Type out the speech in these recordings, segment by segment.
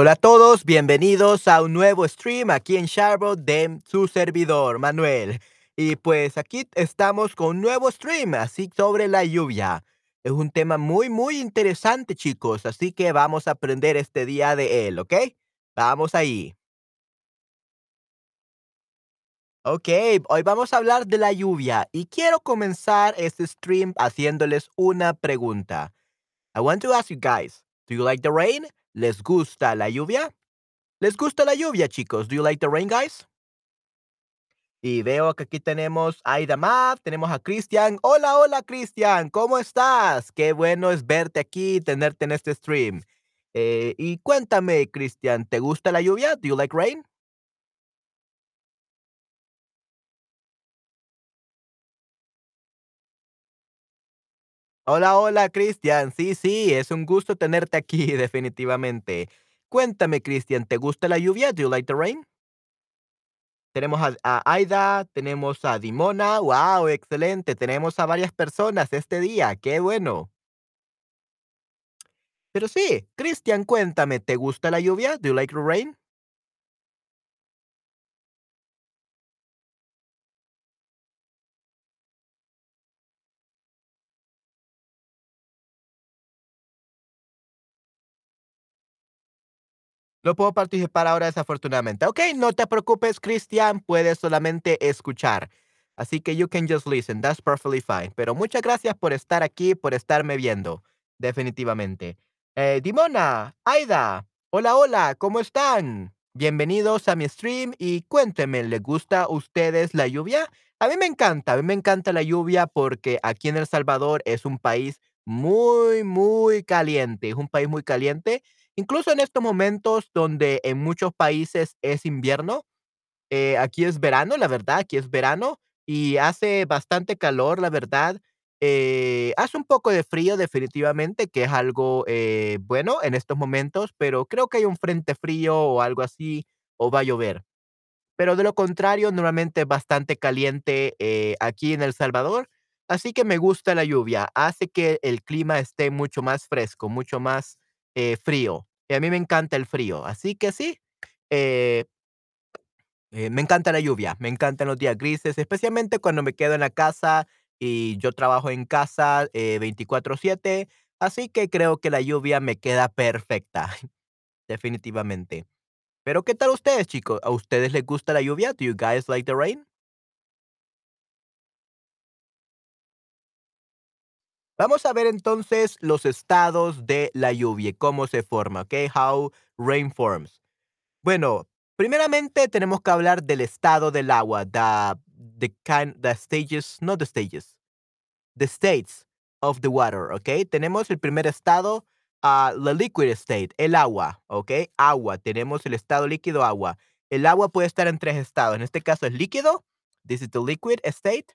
Hola a todos, bienvenidos a un nuevo stream aquí en Charlotte de su servidor, Manuel. Y pues aquí estamos con un nuevo stream, así sobre la lluvia. Es un tema muy, muy interesante, chicos, así que vamos a aprender este día de él, ¿ok? Vamos ahí. Ok, hoy vamos a hablar de la lluvia y quiero comenzar este stream haciéndoles una pregunta. I want to ask you guys, do you like the rain? ¿Les gusta la lluvia? ¿Les gusta la lluvia, chicos? Do you like the rain, guys? Y veo que aquí tenemos a Aida Mav, tenemos a Cristian. Hola, hola, Cristian, ¿cómo estás? Qué bueno es verte aquí, tenerte en este stream. Eh, y cuéntame, Cristian, ¿te gusta la lluvia? Do you like rain? Hola, hola, Cristian. Sí, sí, es un gusto tenerte aquí, definitivamente. Cuéntame, Cristian, ¿te gusta la lluvia? Do you like the rain? Tenemos a, Aida, tenemos a Dimona. ¡Wow! Excelente. Tenemos a varias personas este día. ¡Qué bueno! Pero sí, Cristian, cuéntame, ¿te gusta la lluvia? Do you like the rain? No puedo participar ahora desafortunadamente. Ok, no te preocupes, Cristian, puedes solamente escuchar. Así que you can just listen, that's perfectly fine. Pero muchas gracias por estar aquí, por estarme viendo, definitivamente. Eh, Dimona, Aida, hola, hola, ¿cómo están? Bienvenidos a mi stream y cuéntenme, ¿les gusta a ustedes la lluvia? A mí me encanta, a mí me encanta la lluvia porque aquí en El Salvador es un país muy, muy caliente, es un país muy caliente Incluso en estos momentos donde en muchos países es invierno, eh, aquí es verano, la verdad, aquí es verano y hace bastante calor, la verdad. Eh, hace un poco de frío definitivamente, que es algo eh, bueno en estos momentos, pero creo que hay un frente frío o algo así, o va a llover. Pero de lo contrario, normalmente es bastante caliente aquí en El Salvador, así que me gusta la lluvia, hace que el clima esté mucho más fresco, mucho más frío. Y a mí me encanta el frío, así que sí, eh, eh, me encanta la lluvia, me encantan los días grises, especialmente cuando me quedo en la casa y yo trabajo en casa eh, 24/7, así que creo que la lluvia me queda perfecta, definitivamente. Pero ¿qué tal ustedes, chicos? ¿A ustedes les gusta la lluvia? Do you guys like the rain? Vamos a ver entonces los estados de la lluvia, cómo se forma, ¿ok? How rain forms. Bueno, primeramente tenemos que hablar del estado del agua, the, the kind, the stages, no the stages, the states of the water, ¿ok? Tenemos el primer estado, uh, the liquid state, el agua, ¿ok? Agua, tenemos el estado líquido, agua. El agua puede estar en tres estados, en este caso es líquido, this is the liquid state,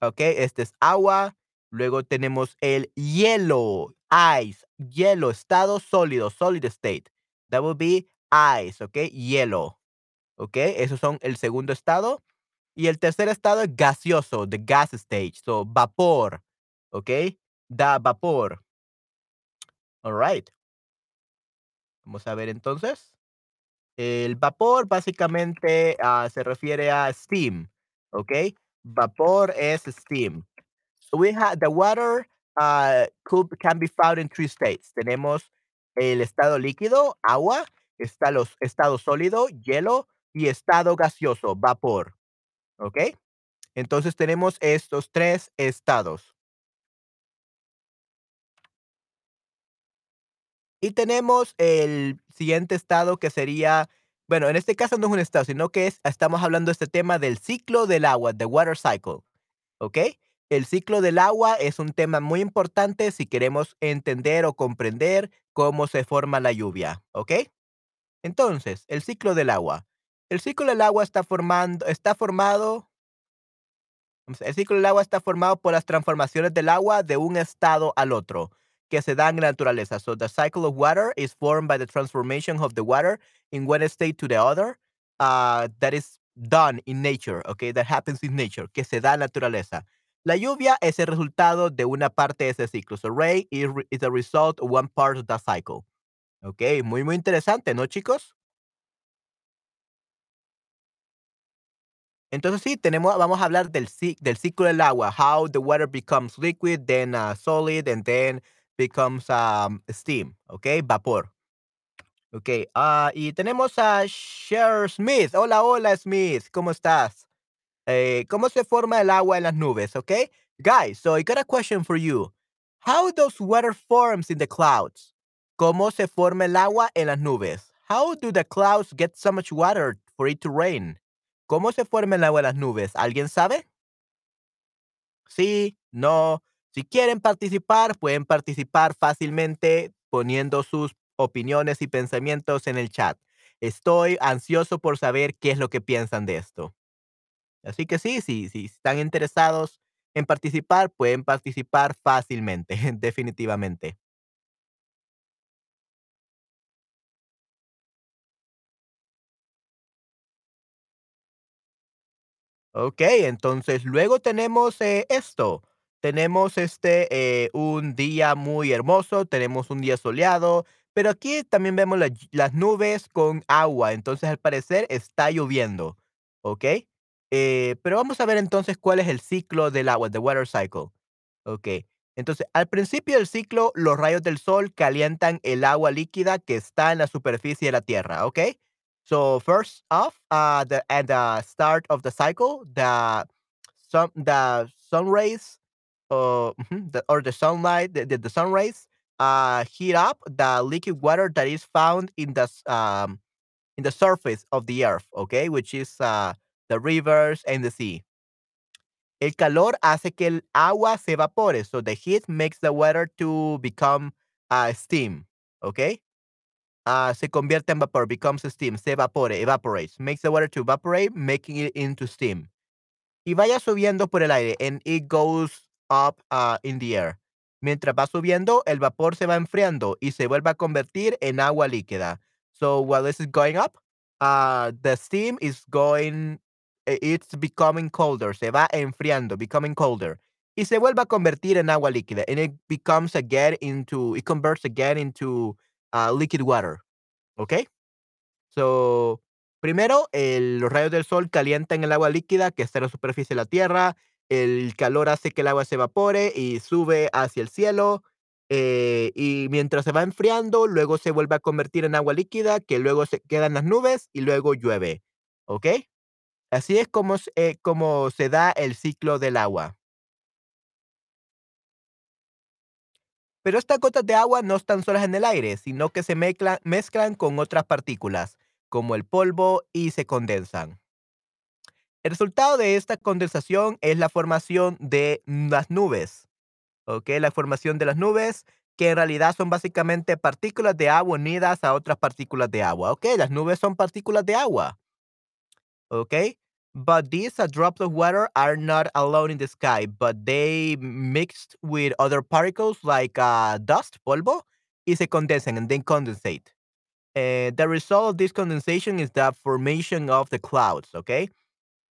¿ok? Este es agua, luego tenemos el hielo, ice, hielo, estado sólido, solid state, that would be ice, ¿ok? Hielo, ¿ok? Esos son el segundo estado. Y el tercer estado es gaseoso, the gas stage, so vapor, ¿ok? Da vapor. All right. Vamos a ver entonces. El vapor básicamente uh, se refiere a steam, ¿ok? Vapor es steam. We have the water uh, can be found in three states. Tenemos el estado líquido, agua, está los estado sólido, hielo, y estado gaseoso, vapor. ¿Ok? Entonces tenemos estos tres estados. Y tenemos el siguiente estado que sería, bueno, en este caso no es un estado, sino que es, estamos hablando de este tema del ciclo del agua, the water cycle. ¿Ok? El ciclo del agua es un tema muy importante si queremos entender o comprender cómo se forma la lluvia. ¿Ok? Entonces, el ciclo del agua. El ciclo del agua está formando, está formado. El ciclo del agua está formado por las transformaciones del agua de un estado al otro que se dan en la naturaleza. So the cycle of water is formed by the transformation of the water in one state to the other. Uh, that is done in nature, okay? That happens in nature, que se da en la naturaleza. La lluvia es el resultado de una parte de ese ciclo. So rain is, is the result of one part of the cycle. Okey, muy, muy interesante, ¿no, chicos? Entonces sí, tenemos vamos a hablar del del ciclo del agua, how the water becomes liquid, then, uh, solid, and then becomes, um, steam, ¿okey? Vapor. Okey, ah, y tenemos a Cher Smith. Hola, hola, Smith, ¿cómo estás? Eh, ¿cómo se forma el agua en las nubes? Okay, guys, so I got a question for you. How does water forms in the clouds? ¿Cómo se forma el agua en las nubes? How do the clouds get so much water for it to rain? ¿Cómo se forma el agua en las nubes? ¿Alguien sabe? Sí, no. Si quieren participar, pueden participar fácilmente poniendo sus opiniones y pensamientos en el chat. Estoy ansioso por saber qué es lo que piensan de esto. Así que sí, sí, si están interesados en participar, pueden participar fácilmente, definitivamente. Okey, entonces luego tenemos, eh, esto, tenemos, este, eh, un día muy hermoso, tenemos un día soleado, pero aquí también vemos las nubes con agua, entonces, al parecer está lloviendo, ¿okey? Eh, pero vamos a ver entonces cuál es el ciclo del agua, the water cycle. Okey, entonces, al principio del ciclo, los rayos del sol calientan el agua líquida que está en la superficie de la tierra, ¿okey? So, first off, uh, the at the start of the cycle, the sun the sun rays, uh, the or the sunlight, the the sun rays, uh, heat up the liquid water that is found in the um, in the surface of the earth, ¿okey? Which is, uh, the rivers and the sea. El calor hace que el agua se evapore, so the heat makes the water to become, uh, steam, ¿okey? Ah, se convierte en vapor, becomes steam, se evapore, evaporates, makes the water to evaporate, making it into steam. Y vaya subiendo por el aire, and it goes up, uh, in the air. Mientras va subiendo, el vapor se va enfriando y se vuelve a convertir en agua líquida. So, while this is going up, uh, the steam is going it's becoming colder, se va enfriando, becoming colder, y se vuelve a convertir en agua líquida, and it becomes again into it converts again into, uh, liquid water, ¿okey? So, primero, el los rayos del sol calientan el agua líquida que está en la superficie de la tierra, el calor hace que el agua se evapore y sube hacia el cielo, eh, y mientras se va enfriando, luego se vuelve a convertir en agua líquida, que luego se queda en las nubes y luego llueve, ¿okey? Así es eh, como se da el ciclo del agua. Pero estas gotas de agua no están solas en el aire, sino que se mecla mezclan con otras partículas, como el polvo, y se condensan. El resultado de esta condensación es la formación de las nubes, ¿okey? La formación de las nubes, que en realidad son básicamente partículas de agua unidas a otras partículas de agua, ¿okey? Las nubes son partículas de agua. ¿Okey? But these, uh, drops of water are not alone in the sky, but they mixed with other particles like, uh, dust, polvo, is a condensan, and then condensate. Eh, the result of this condensation is the formation of the clouds, okay?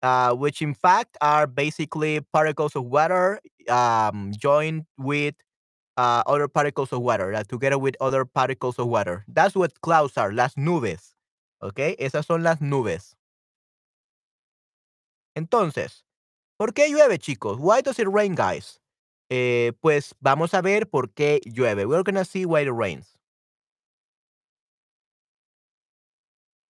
Uh, which in fact are basically particles of water, um, joined with, uh, other particles of water, uh, together with other particles of water. That's what clouds are, las nubes, okay? Esas son las nubes. Entonces, ¿por qué llueve, chicos? Why does it rain, guys? Eh, pues vamos a ver por qué llueve. We're gonna see why it rains.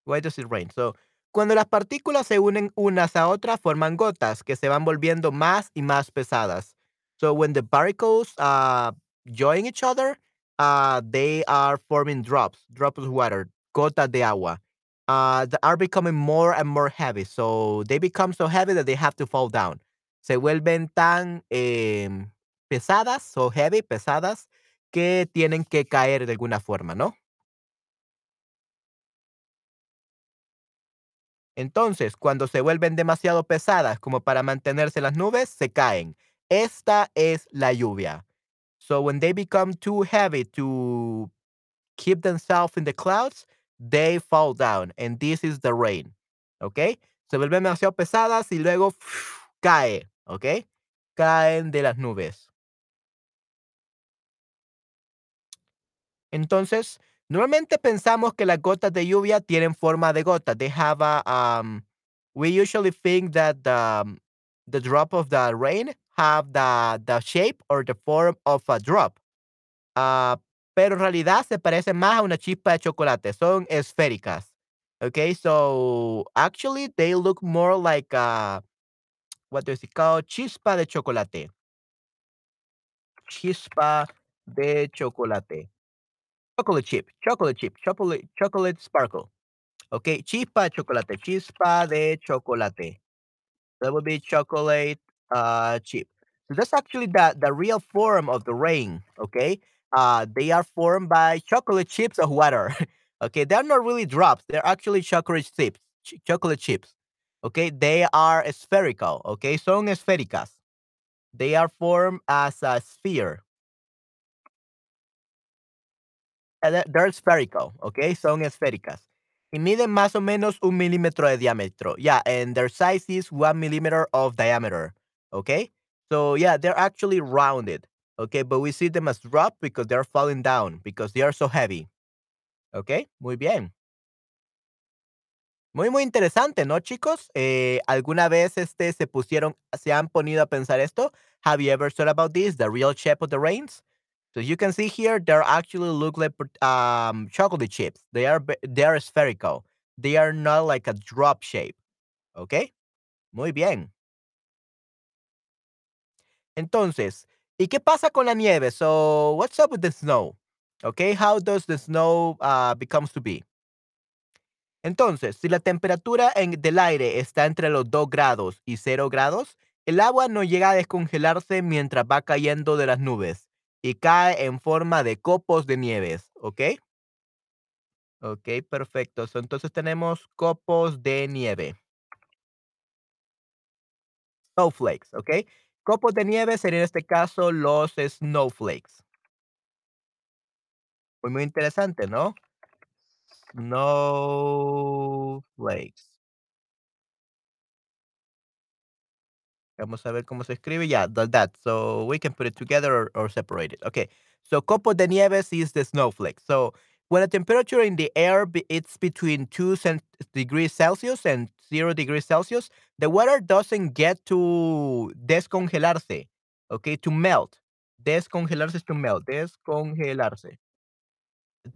Why does it rain? So, cuando las partículas se unen unas a otras, forman gotas que se van volviendo más y más pesadas. So, when the particles, uh, join each other, uh, they are forming drops, drops of water, gotas de agua, uh, are becoming more and more heavy. So, they become so heavy that they have to fall down. Se vuelven tan, em, pesadas, so heavy, pesadas, que tienen que caer de alguna forma, ¿no? Entonces, cuando se vuelven demasiado pesadas como para mantenerse en las nubes, se caen. Esta es la lluvia. So when they become too heavy to keep themselves in the clouds, they fall down, and this is the rain, ¿okey? Se vuelven demasiado pesadas y luego cae, ¿okey? Caen de las nubes. Entonces, Normalmente pensamos que las gotas de lluvia tienen forma de gota. They have a, um, we usually think that the, um, the drop of the rain have the, the shape or the form of a drop. Ah, pero en realidad se parecen más a una chispa de chocolate. Son esféricas. Okay, so actually they look more like a, what is it called? Chispa de chocolate. Chispa de chocolate. Chocolate chip, chocolate chip, chocolate, chocolate sparkle. Okay, chispa de chocolate, chispa de chocolate. That would be chocolate uh, chip. So that's actually the, the real form of the rain. Okay, uh, they are formed by chocolate chips of water. okay, they're not really drops. They're actually chocolate chips. ch- chocolate chips. Okay, they are spherical. Okay, son esféricas. They are formed as a sphere. They're they're spherical. Okay, son esféricas. Y miden más o menos un milímetro de diámetro. Yeah, and their size is one millimeter of diameter. Okay, so yeah, they're actually rounded. Okay, but we see them as drop because they're falling down because they are so heavy. Okay, muy bien. Muy, muy interesante, ¿no, chicos? Eh, ¿Alguna vez este, se pusieron, se han ponido a pensar esto? Have you ever thought about this, the real shape of the rains? So you can see here, they actually look like um, chocolate chips. They are they are spherical. They are not like a drop shape. ¿Ok? Muy bien. Entonces, ¿y qué pasa con la nieve? So, what's up with the snow? Okay, how does the snow uh, becomes to be? Entonces, si la temperatura en- del aire está entre los 2 grados y cero grados, el agua no llega a descongelarse mientras va cayendo de las nubes y cae en forma de copos de nieves, ¿ok? Ok, perfecto. So, entonces tenemos copos de nieve, snowflakes, ¿ok? Copos de nieve serían en este caso los snowflakes. Muy, muy interesante, ¿no? Snowflakes. Vamos a ver cómo se escribe. Yeah, like that. So we can put it together or, separate it. Okay. So copo de nieves is the snowflake. So when the temperature in the air it's between two cent- degrees Celsius and zero degrees Celsius, the water doesn't get to descongelarse. Okay, to melt. Descongelarse is to melt. Descongelarse.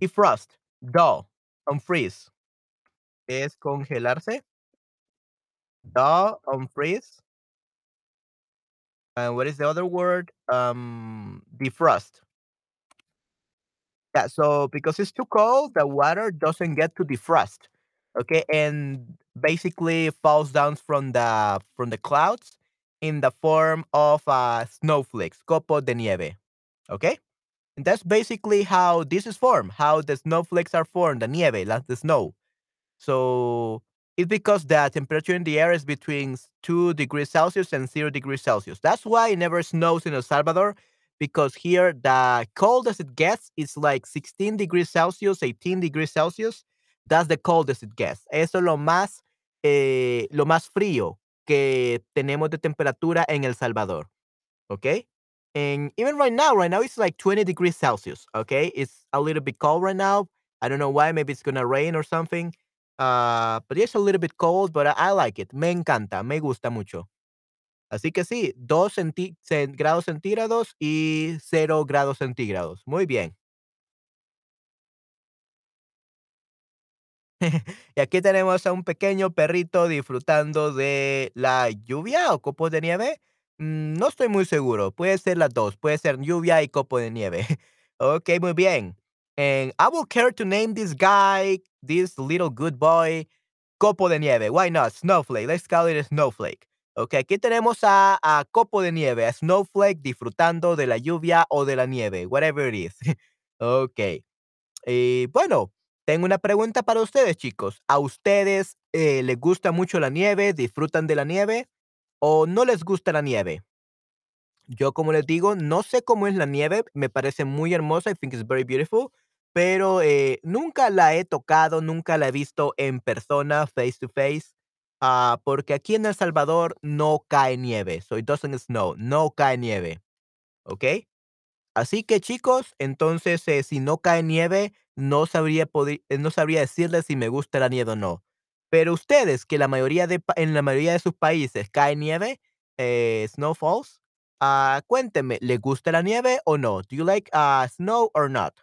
Defrost. Thaw. Unfreeze. Descongelarse. Thaw. Unfreeze. And what is the other word? Um, defrost. Yeah, so because it's too cold, the water doesn't get to defrost. Okay, and basically falls down from the from the clouds in the form of uh, snowflakes, copo de nieve. Okay, and that's basically how this is formed. How the snowflakes are formed, the nieve, like the snow. So it's because the temperature in the air is between 2 degrees Celsius and 0 degrees Celsius. That's why it never snows in El Salvador because here the coldest it gets is like 16 degrees Celsius, 18 degrees Celsius. That's the coldest it gets. Eso es lo más, eh, lo más frío que tenemos de temperatura en El Salvador. Okay. And even right now, right now it's like 20 degrees Celsius. Okay. It's a little bit cold right now. I don't know why. Maybe it's gonna rain or something. Uh, but it's a little bit cold, but I, I like it. Me encanta. Me gusta mucho. Así que sí, 2 centi- cen- grados centígrados y cero grados centígrados. Muy bien. Y aquí tenemos a un pequeño perrito disfrutando de la lluvia o copos de nieve. Mm, no estoy muy seguro. Puede ser las dos. Puede ser lluvia y copo de nieve. ok, muy bien. And I will care to name this guy, this little good boy, copo de nieve. Why not? Snowflake. Let's call it a snowflake. Ok, aquí tenemos a, a copo de nieve, a snowflake disfrutando de la lluvia o de la nieve, whatever it is. ok. Y bueno, tengo una pregunta para ustedes, chicos. ¿A ustedes eh, les gusta mucho la nieve? ¿Disfrutan de la nieve? ¿O no les gusta la nieve? Yo, como les digo, no sé cómo es la nieve. Me parece muy hermosa. I think it's very beautiful. Pero eh, nunca la he tocado, nunca la he visto en persona, face to face. ah, porque aquí en El Salvador no cae nieve. So it doesn't snow. No cae nieve. ¿Ok? Así que chicos, entonces, eh, si no cae nieve, no sabría eh, no sabría decirles si me gusta la nieve o no. Pero ustedes, que la mayoría de en la mayoría de sus países cae nieve, eh, snowfalls, ah, cuéntenme, ¿les gusta la nieve o no? Do you like, ah, snow or not?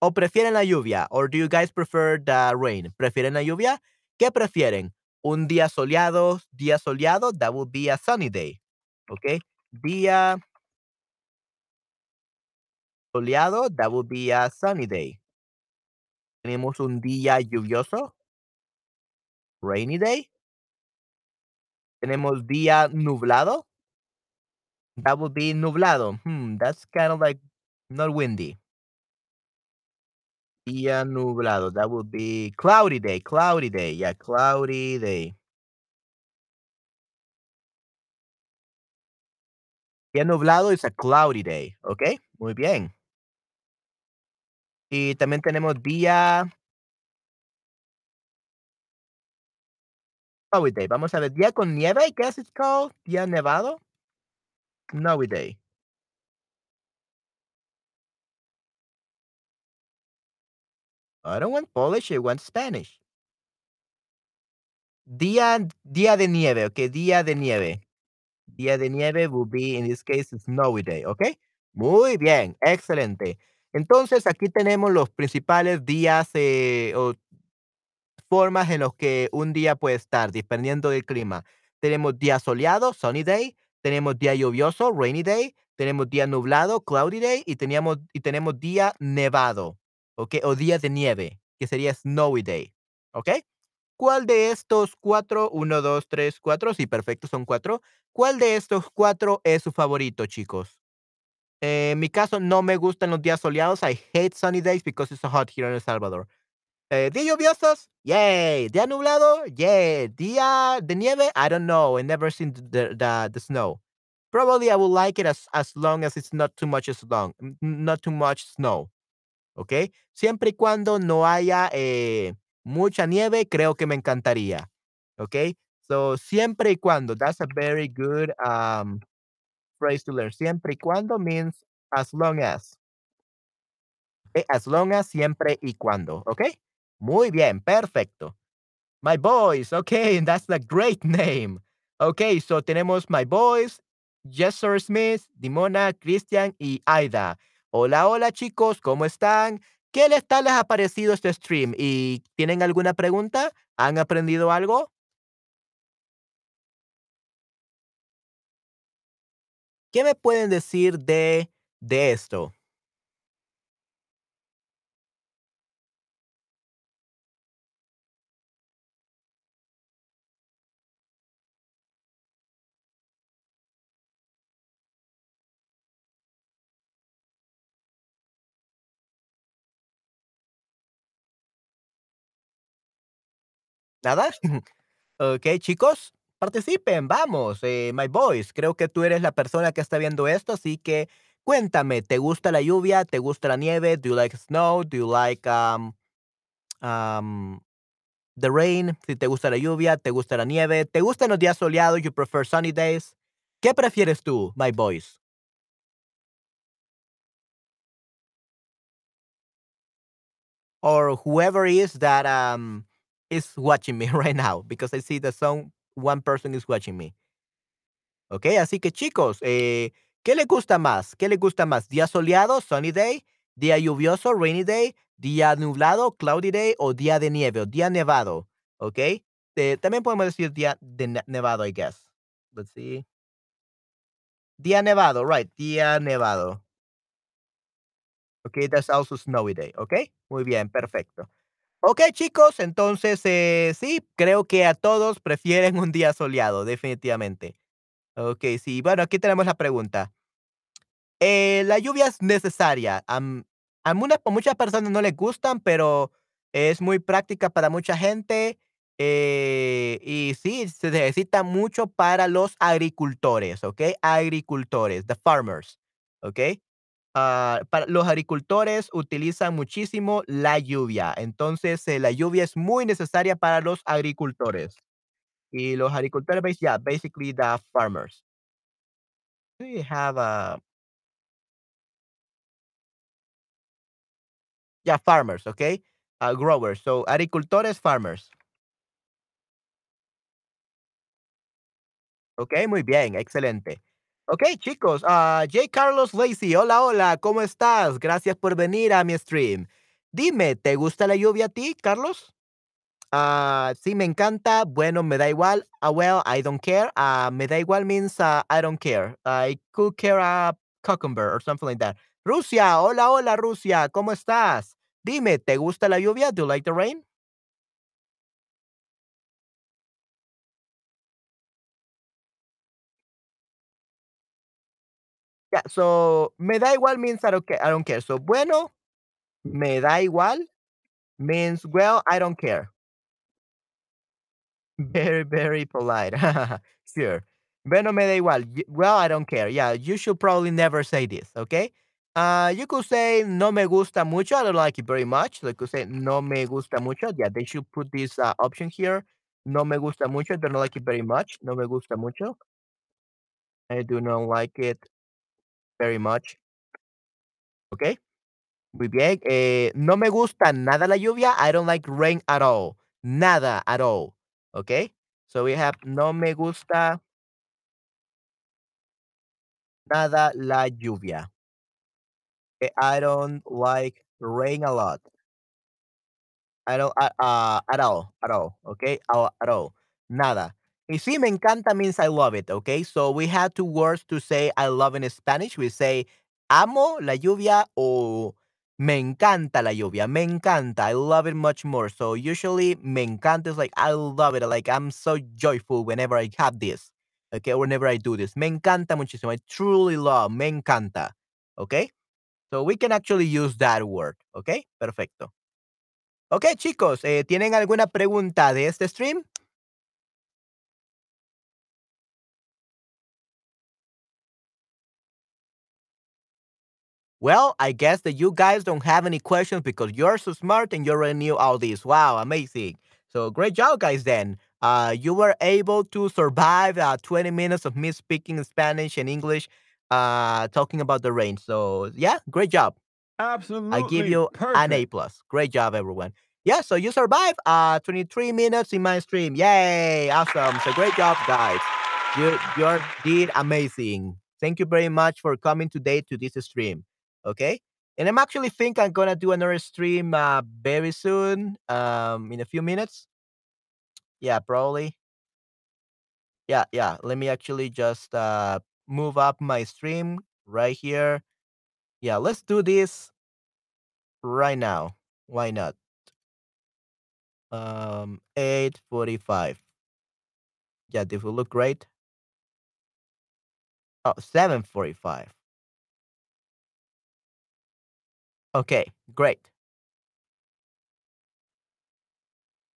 ¿O prefieren la lluvia? Or do you guys prefer the rain? ¿Prefieren la lluvia? ¿Qué prefieren? ¿Un día soleado día soleado? That would be a sunny day, ¿okey? Día soleado, that would be a sunny day. Tenemos un día lluvioso rainy day. Tenemos día nublado. That would be nublado. Hmm, that's kind of like not windy. Día nublado, that would be cloudy day, cloudy day, yeah, cloudy day. Día nublado is a cloudy day, ¿okey? Muy bien. Y también tenemos día snowy day. Vamos a ver, día con nieve, I guess it's called, día nevado. Snowy day. I don't want Polish, I want Spanish. Día día de nieve, okey, día de nieve. Día de nieve will be, in this case, snowy day, ¿okey? Muy bien, excelente. Entonces, aquí tenemos los principales días, eh, o formas en los que un día puede estar, dependiendo del clima. Tenemos día soleado, sunny day, tenemos día lluvioso, rainy day, tenemos día nublado, cloudy day, y teníamos y tenemos día nevado, ¿okey? O día de nieve, que sería snowy day, ¿okey? ¿Cuál de estos 4? 1, 2, 3, 4, sí, perfecto, son 4. ¿Cuál de estos 4 es su favorito, chicos? Eh, en mi caso, no me gustan los días soleados. I hate sunny days because it's so hot here in El Salvador. Eh, ¿Días lluviosos? Yay. ¿Día nublado? Yeah. ¿Día de nieve? I don't know. I never seen the the snow. Probably I will like it as as long as it's not too much long, not too much snow, ¿okey? Siempre y cuando no haya, eh, mucha nieve, creo que me encantaría, ¿okey? So, siempre y cuando, that's a very good, um, to learn. Siempre y cuando means as long as. Eh, as long as, siempre y cuando, ¿okey? Muy bien, perfecto. My Boys, okey, that's a great name. Okey, so tenemos My Boys, Jester Smith, Dimona, Christian y Aida. Hola, hola, chicos, ¿cómo están? ¿Qué les tal les ha parecido este stream? ¿Y tienen alguna pregunta? ¿Han aprendido algo? ¿Qué me pueden decir de de esto? ¿Nada? Okey, chicos, participen, vamos, eh, My Boys, creo que tú eres la persona que está viendo esto, así que cuéntame, ¿te gusta la lluvia? ¿Te gusta la nieve? Do you like snow? Do you like, um, um, the rain? Si te gusta la lluvia, ¿te gusta la nieve? ¿Te gustan los días soleados? You prefer sunny days? ¿Qué prefieres tú, My Boys? Or whoever is that, um, is watching me right now, because I see that some one person is watching me. Okey, así que chicos, eh, ¿qué les gusta más? ¿Qué les gusta más? ¿Día soleado, sunny day? ¿Día lluvioso, rainy day? ¿Día nublado, cloudy day? ¿O día de nieve o día nevado? Okey, eh, también podemos decir día de ne nevado, I guess. Let's see. Día nevado, right, día nevado. Okey, that's also snowy day, okey, muy bien, perfecto. Okey, chicos, entonces, eh, sí, creo que a todos prefieren un día soleado, definitivamente. Okey, sí, bueno, aquí tenemos la pregunta. Eh, la lluvia es necesaria, a muchas personas no les gustan, pero es muy práctica para mucha gente, eh, y sí, se necesita mucho para los agricultores, ¿okey? Agricultores, the farmers, ¿okey? Ah, los agricultores utilizan muchísimo la lluvia, entonces, eh, la lluvia es muy necesaria para los agricultores. Y los agricultores, bas yeah, basically the farmers. We have a Yeah, farmers, okay? Uh, growers. So, agricultores, farmers. Okey, muy bien, excelente. Okey, chicos, ah, J. Carlos Lacy, hola, hola, ¿cómo estás? Gracias por venir a mi stream. Dime, ¿te gusta la lluvia a ti, Carlos? Ah, sí, me encanta, bueno, me da igual, ah, well, I don't care, ah, me da igual means, I don't care. I could care a cucumber or something like that. Rusia, hola, hola, Rusia, ¿cómo estás? Dime, ¿te gusta la lluvia? Do you like the rain? So, me da igual means I don't ca I don't care. So, bueno, me da igual means, well, I don't care. Very, very polite. Sure. Bueno, me da igual. Well, I don't care. Yeah, you should probably never say this, okay? Uh, you could say no me gusta mucho. I don't like it very much. They could say no me gusta mucho. Yeah, they should put this uh, option here. No me gusta mucho. I Don't like it very much. No me gusta mucho. I do not like it very much. Okay. Muy bien. Eh, no me gusta nada la lluvia. I don't like rain at all. Nada at all. Okay. So we have no me gusta nada la lluvia. Eh, I don't like rain a lot. I don't uh, uh, at all, at all, okay? At all. Nada. Y sí, me encanta means I love it, okay? So we have two words to say I love in Spanish. We say amo la lluvia o me encanta la lluvia. Me encanta. I love it much more. So usually me encanta is like I love it. Like I'm so joyful whenever I have this. Okay, whenever I do this. Me encanta muchísimo. I truly love. Me encanta. Okay? So we can actually use that word. Okay? Perfecto. Ok, chicos, eh, ¿tienen alguna pregunta de este stream? Well, I guess that you guys don't have any questions because you're so smart and you already knew all this. Wow, amazing. So great job, guys, then. Uh, you were able to survive uh, 20 minutes of me speaking Spanish and English, uh, talking about the rain. So, yeah, great job. Absolutely. I give you an A plus. Great job, everyone. Yeah, so you survived uh 23 minutes in my stream. Yay! Awesome. So great job, guys. You you did amazing. Thank you very much for coming today to this stream. Okay? And I'm actually think I'm gonna do another stream uh very soon. Um in a few minutes. Yeah, probably. Yeah, yeah. Let me actually just uh move up my stream right here. Yeah, let's do this right now. Why not? Um, 8:45. Yeah, this will look great. Oh, 7:45. Okay, great.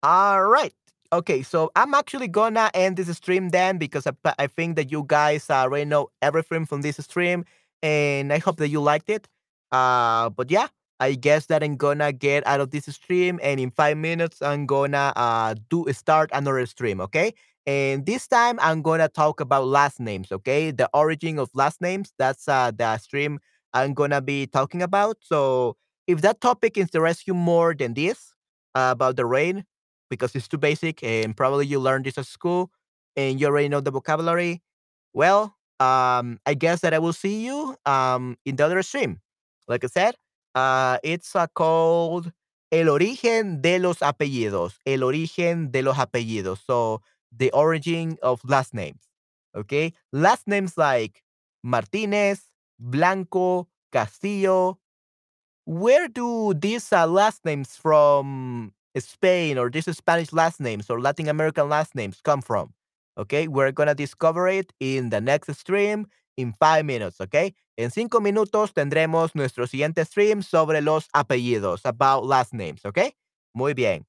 All right. Okay, so I'm actually gonna end this stream then because I, I think that you guys already know everything from this stream, and I hope that you liked it. Uh, but yeah, I guess that I'm gonna get out of this stream, and in five minutes I'm gonna uh do start another stream. Okay, and this time I'm gonna talk about last names. Okay, the origin of last names. That's uh the stream I'm gonna be talking about. So if that topic interests you more than this uh, about the rain because it's too basic and probably you learned this at school and you already know the vocabulary. Well, um, I guess that I will see you um, in the other stream. Like I said, uh, it's uh, called El origen de los apellidos. El origen de los apellidos. So the origin of last names. Okay. Last names like Martinez, Blanco, Castillo, where do these uh, last names from Spain or these Spanish last names or Latin American last names come from? Okay, we're gonna discover it in the next stream in five minutes. Okay, en cinco minutos tendremos nuestro siguiente stream sobre los apellidos, about last names. Okay, muy bien.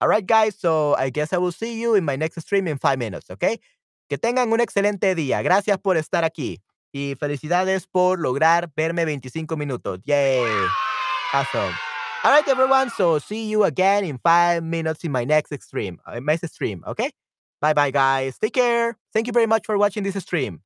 All right, guys. So I guess I will see you in my next stream in five minutes. Okay, que tengan un excelente día. Gracias por estar aquí y felicidades por lograr verme 25 minutos. Yay. Awesome. All right, everyone. So see you again in five minutes in my next stream. Uh, my next stream. Okay. Bye, bye, guys. Take care. Thank you very much for watching this stream.